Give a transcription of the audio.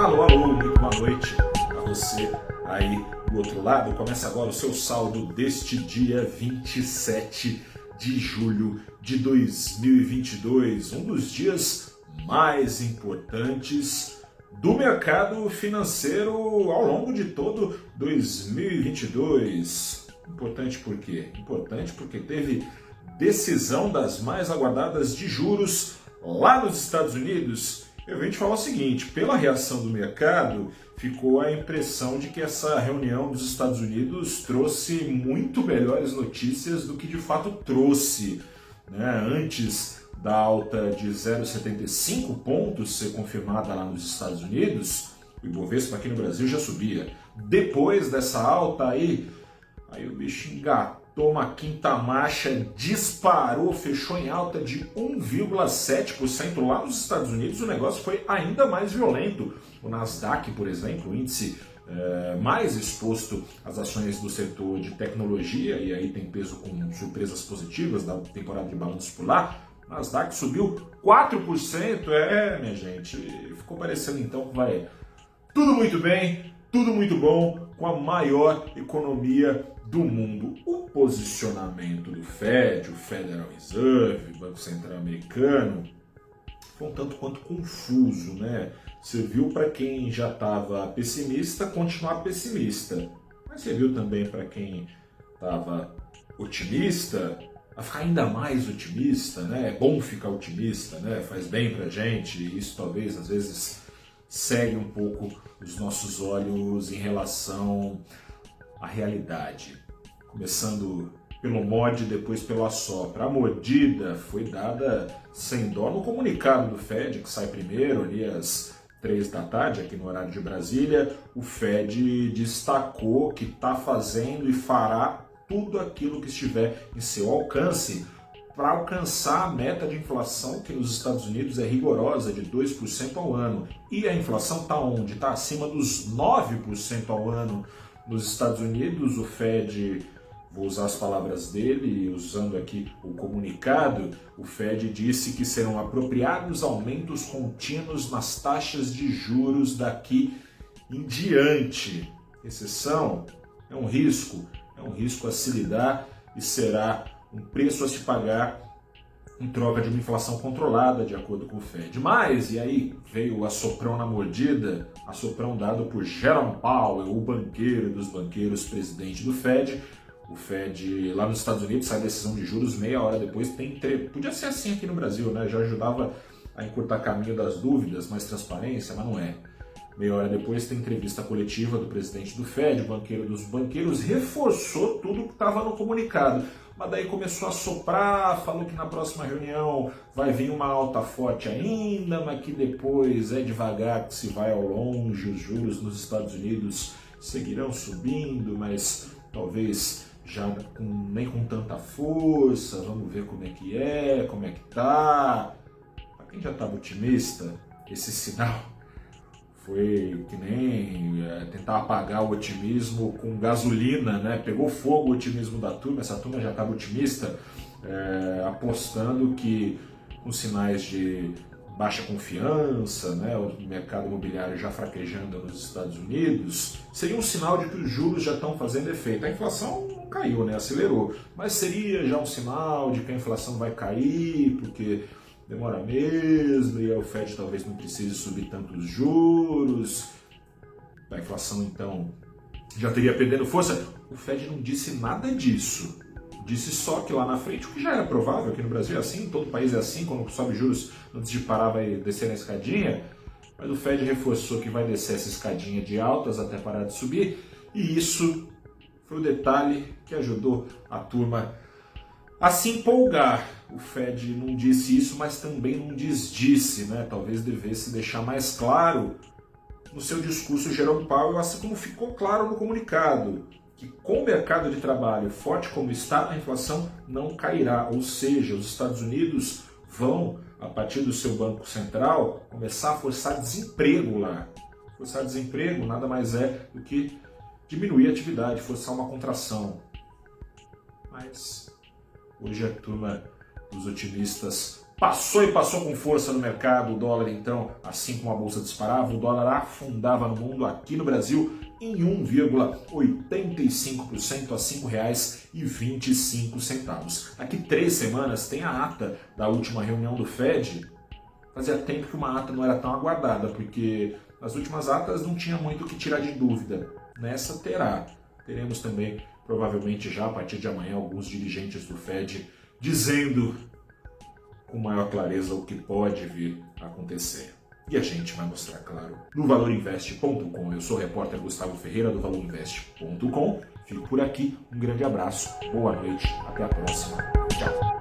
Alô, alô, muito boa noite a você aí do outro lado. Começa agora o seu saldo deste dia 27 de julho de 2022, um dos dias mais importantes do mercado financeiro ao longo de todo 2022. Importante por quê? Importante porque teve decisão das mais aguardadas de juros lá nos Estados Unidos eu venho te falar o seguinte: pela reação do mercado, ficou a impressão de que essa reunião dos Estados Unidos trouxe muito melhores notícias do que de fato trouxe. Né? Antes da alta de 0,75 pontos ser confirmada lá nos Estados Unidos, o Ibovespa aqui no Brasil já subia. Depois dessa alta aí, aí o bicho engatou Toma quinta marcha, disparou, fechou em alta de 1,7% lá nos Estados Unidos. O negócio foi ainda mais violento. O Nasdaq, por exemplo, o índice é, mais exposto às ações do setor de tecnologia, e aí tem peso com surpresas positivas da temporada de balanços por lá. Nasdaq subiu 4%. É, minha gente, ficou parecendo então que vai tudo muito bem, tudo muito bom, com a maior economia do mundo. O posicionamento do Fed, o Federal Reserve, Banco Central Americano, foi um tanto quanto confuso, né? Serviu para quem já estava pessimista continuar pessimista, mas serviu também para quem estava otimista a ficar ainda mais otimista, né? É bom ficar otimista, né? Faz bem para gente. Isso talvez às vezes segue um pouco os nossos olhos em relação à realidade começando pelo mod, depois pelo assopra. A mordida foi dada sem dó no comunicado do Fed, que sai primeiro, ali às três da tarde, aqui no horário de Brasília. O Fed destacou que está fazendo e fará tudo aquilo que estiver em seu alcance para alcançar a meta de inflação que nos Estados Unidos é rigorosa, de 2% ao ano. E a inflação está onde? Está acima dos 9% ao ano. Nos Estados Unidos, o Fed vou usar as palavras dele, usando aqui o comunicado, o Fed disse que serão apropriados aumentos contínuos nas taxas de juros daqui em diante. Exceção é um risco, é um risco a se lidar e será um preço a se pagar em troca de uma inflação controlada, de acordo com o Fed. Mas, e aí veio o assoprão na mordida, assoprão dado por Jerome Powell, o banqueiro dos banqueiros, presidente do Fed, o Fed lá nos Estados Unidos sai decisão de juros meia hora depois tem tre... podia ser assim aqui no Brasil, né? Já ajudava a encurtar caminho das dúvidas, mais transparência, mas não é. Meia hora depois tem entrevista coletiva do presidente do Fed, o banqueiro dos banqueiros, reforçou tudo que estava no comunicado. Mas daí começou a soprar, falou que na próxima reunião vai vir uma alta forte ainda, mas que depois é devagar que se vai ao longe, os juros nos Estados Unidos seguirão subindo, mas talvez já com, nem com tanta força, vamos ver como é que é, como é que tá. Para quem já estava otimista, esse sinal foi que nem é, tentar apagar o otimismo com gasolina, né? Pegou fogo o otimismo da turma, essa turma já estava otimista, é, apostando que com sinais de baixa confiança, né, o mercado imobiliário já fraquejando nos Estados Unidos, seria um sinal de que os juros já estão fazendo efeito. A inflação caiu, né, acelerou, mas seria já um sinal de que a inflação vai cair, porque demora mesmo e o Fed talvez não precise subir tantos juros. A inflação então já teria perdendo força. O Fed não disse nada disso. Disse só que lá na frente, o que já era provável, aqui no Brasil é assim, todo país é assim, quando sobe juros, antes de parar vai descer na escadinha, mas o Fed reforçou que vai descer essa escadinha de altas até parar de subir, e isso foi o detalhe que ajudou a turma a se empolgar. O Fed não disse isso, mas também não desdisse, né? Talvez devesse deixar mais claro no seu discurso Jerome Powell, assim como ficou claro no comunicado que com o mercado de trabalho forte como está, a inflação não cairá. Ou seja, os Estados Unidos vão, a partir do seu Banco Central, começar a forçar desemprego lá. Forçar desemprego nada mais é do que diminuir a atividade, forçar uma contração. Mas hoje a turma dos otimistas Passou e passou com força no mercado, o dólar então, assim como a bolsa disparava, o dólar afundava no mundo, aqui no Brasil, em 1,85% a R$ 5,25. Daqui três semanas tem a ata da última reunião do Fed. Fazia tempo que uma ata não era tão aguardada, porque nas últimas atas não tinha muito o que tirar de dúvida. Nessa terá. Teremos também, provavelmente já a partir de amanhã, alguns dirigentes do Fed dizendo com maior clareza o que pode vir a acontecer. E a gente vai mostrar, claro, no valorinvest.com. Eu sou o repórter Gustavo Ferreira do valorinvest.com. Fico por aqui, um grande abraço, boa noite, até a próxima. Tchau.